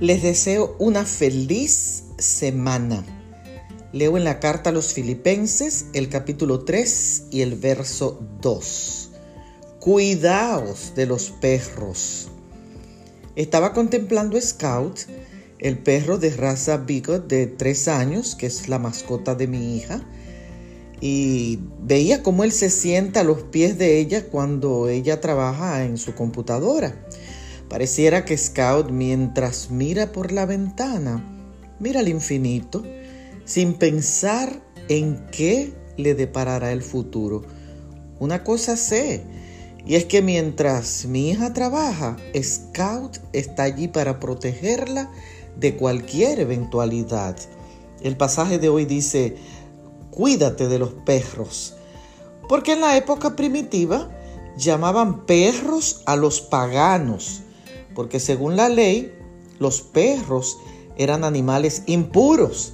Les deseo una feliz semana. Leo en la carta a los filipenses el capítulo 3 y el verso 2. Cuidaos de los perros. Estaba contemplando Scout, el perro de raza Bigot de 3 años, que es la mascota de mi hija, y veía cómo él se sienta a los pies de ella cuando ella trabaja en su computadora. Pareciera que Scout, mientras mira por la ventana, mira al infinito, sin pensar en qué le deparará el futuro. Una cosa sé, y es que mientras mi hija trabaja, Scout está allí para protegerla de cualquier eventualidad. El pasaje de hoy dice, cuídate de los perros, porque en la época primitiva llamaban perros a los paganos, porque según la ley, los perros eran animales impuros.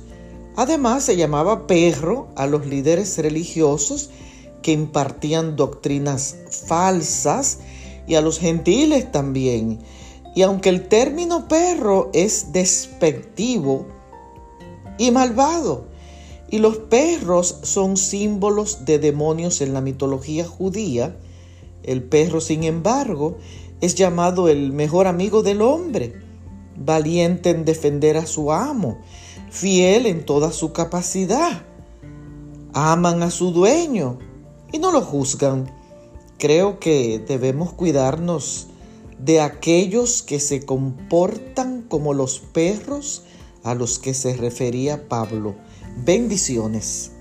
Además, se llamaba perro a los líderes religiosos que impartían doctrinas falsas y a los gentiles también. Y aunque el término perro es despectivo y malvado, y los perros son símbolos de demonios en la mitología judía, el perro, sin embargo, es llamado el mejor amigo del hombre, valiente en defender a su amo, fiel en toda su capacidad. Aman a su dueño y no lo juzgan. Creo que debemos cuidarnos de aquellos que se comportan como los perros a los que se refería Pablo. Bendiciones.